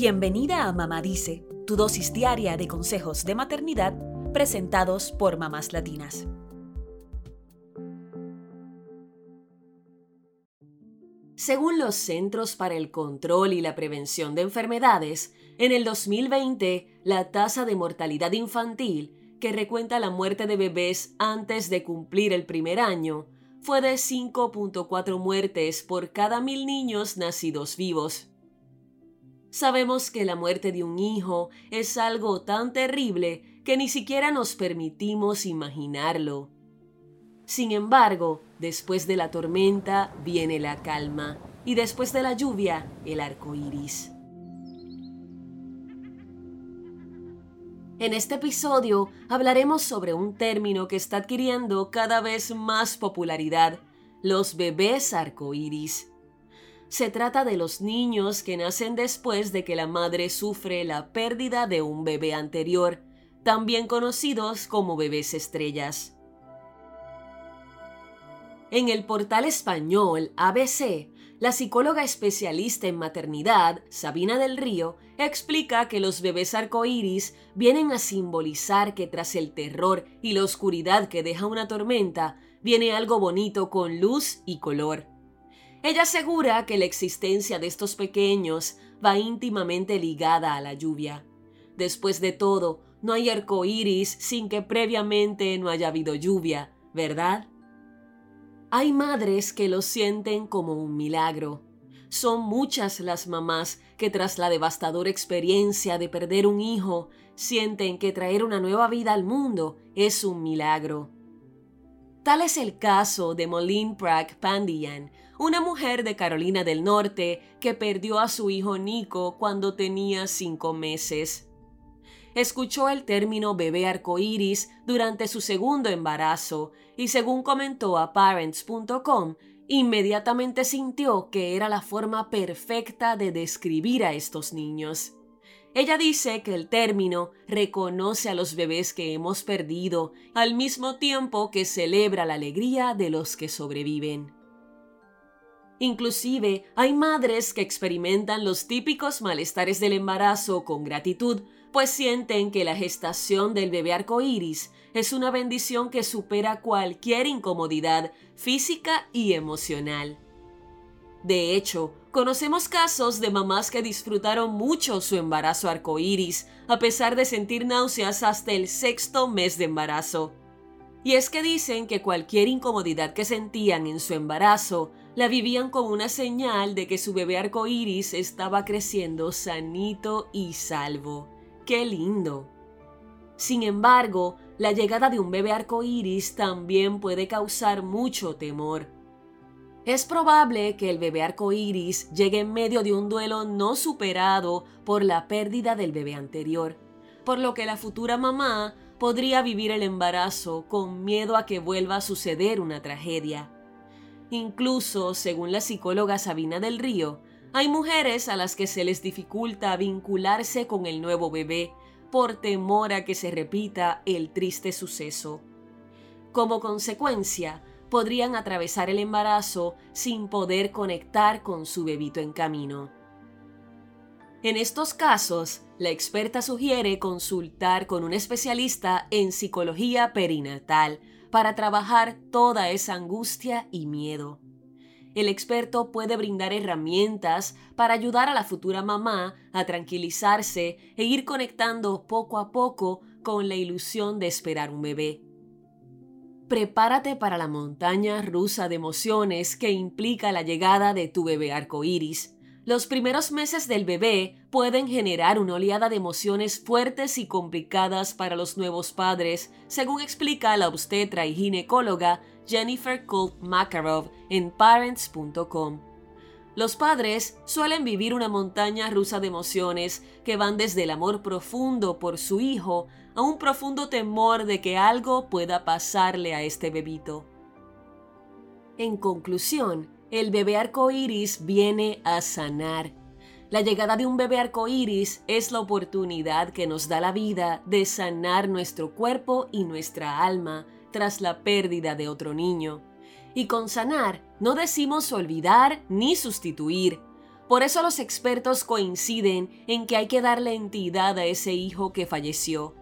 Bienvenida a Mamá Dice, tu dosis diaria de consejos de maternidad presentados por mamás latinas. Según los Centros para el Control y la Prevención de Enfermedades, en el 2020 la tasa de mortalidad infantil, que recuenta la muerte de bebés antes de cumplir el primer año, fue de 5.4 muertes por cada mil niños nacidos vivos. Sabemos que la muerte de un hijo es algo tan terrible que ni siquiera nos permitimos imaginarlo. Sin embargo, después de la tormenta viene la calma y después de la lluvia el arco iris. En este episodio hablaremos sobre un término que está adquiriendo cada vez más popularidad, los bebés arcoíris. Se trata de los niños que nacen después de que la madre sufre la pérdida de un bebé anterior, también conocidos como bebés estrellas. En el portal español ABC la psicóloga especialista en maternidad, Sabina del Río, explica que los bebés arcoíris vienen a simbolizar que tras el terror y la oscuridad que deja una tormenta, viene algo bonito con luz y color. Ella asegura que la existencia de estos pequeños va íntimamente ligada a la lluvia. Después de todo, no hay arcoíris sin que previamente no haya habido lluvia, ¿verdad? Hay madres que lo sienten como un milagro. Son muchas las mamás que tras la devastadora experiencia de perder un hijo, sienten que traer una nueva vida al mundo es un milagro. Tal es el caso de Moline Prague Pandian, una mujer de Carolina del Norte que perdió a su hijo Nico cuando tenía cinco meses escuchó el término bebé arcoíris durante su segundo embarazo y según comentó a parents.com, inmediatamente sintió que era la forma perfecta de describir a estos niños. Ella dice que el término reconoce a los bebés que hemos perdido al mismo tiempo que celebra la alegría de los que sobreviven. Inclusive hay madres que experimentan los típicos malestares del embarazo con gratitud pues sienten que la gestación del bebé arcoíris es una bendición que supera cualquier incomodidad física y emocional. De hecho, conocemos casos de mamás que disfrutaron mucho su embarazo arcoíris, a pesar de sentir náuseas hasta el sexto mes de embarazo. Y es que dicen que cualquier incomodidad que sentían en su embarazo la vivían como una señal de que su bebé arcoíris estaba creciendo sanito y salvo. ¡Qué lindo! Sin embargo, la llegada de un bebé arcoíris también puede causar mucho temor. Es probable que el bebé arcoíris llegue en medio de un duelo no superado por la pérdida del bebé anterior, por lo que la futura mamá podría vivir el embarazo con miedo a que vuelva a suceder una tragedia. Incluso, según la psicóloga Sabina del Río, hay mujeres a las que se les dificulta vincularse con el nuevo bebé por temor a que se repita el triste suceso. Como consecuencia, podrían atravesar el embarazo sin poder conectar con su bebito en camino. En estos casos, la experta sugiere consultar con un especialista en psicología perinatal para trabajar toda esa angustia y miedo el experto puede brindar herramientas para ayudar a la futura mamá a tranquilizarse e ir conectando poco a poco con la ilusión de esperar un bebé. Prepárate para la montaña rusa de emociones que implica la llegada de tu bebé arcoíris. Los primeros meses del bebé pueden generar una oleada de emociones fuertes y complicadas para los nuevos padres, según explica la obstetra y ginecóloga Jennifer Colt Makarov en parents.com. Los padres suelen vivir una montaña rusa de emociones que van desde el amor profundo por su hijo a un profundo temor de que algo pueda pasarle a este bebito. En conclusión, el bebé arcoíris viene a sanar. La llegada de un bebé arcoíris es la oportunidad que nos da la vida de sanar nuestro cuerpo y nuestra alma tras la pérdida de otro niño. Y con sanar no decimos olvidar ni sustituir. Por eso los expertos coinciden en que hay que darle entidad a ese hijo que falleció.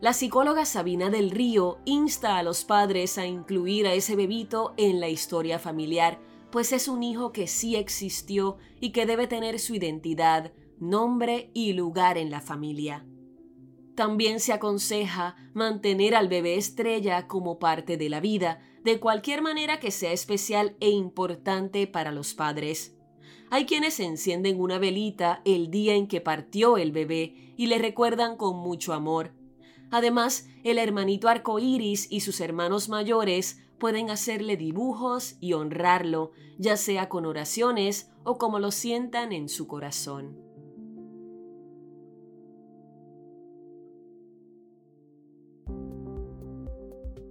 La psicóloga Sabina del Río insta a los padres a incluir a ese bebito en la historia familiar, pues es un hijo que sí existió y que debe tener su identidad, nombre y lugar en la familia. También se aconseja mantener al bebé estrella como parte de la vida, de cualquier manera que sea especial e importante para los padres. Hay quienes encienden una velita el día en que partió el bebé y le recuerdan con mucho amor. Además, el hermanito arcoíris y sus hermanos mayores pueden hacerle dibujos y honrarlo, ya sea con oraciones o como lo sientan en su corazón.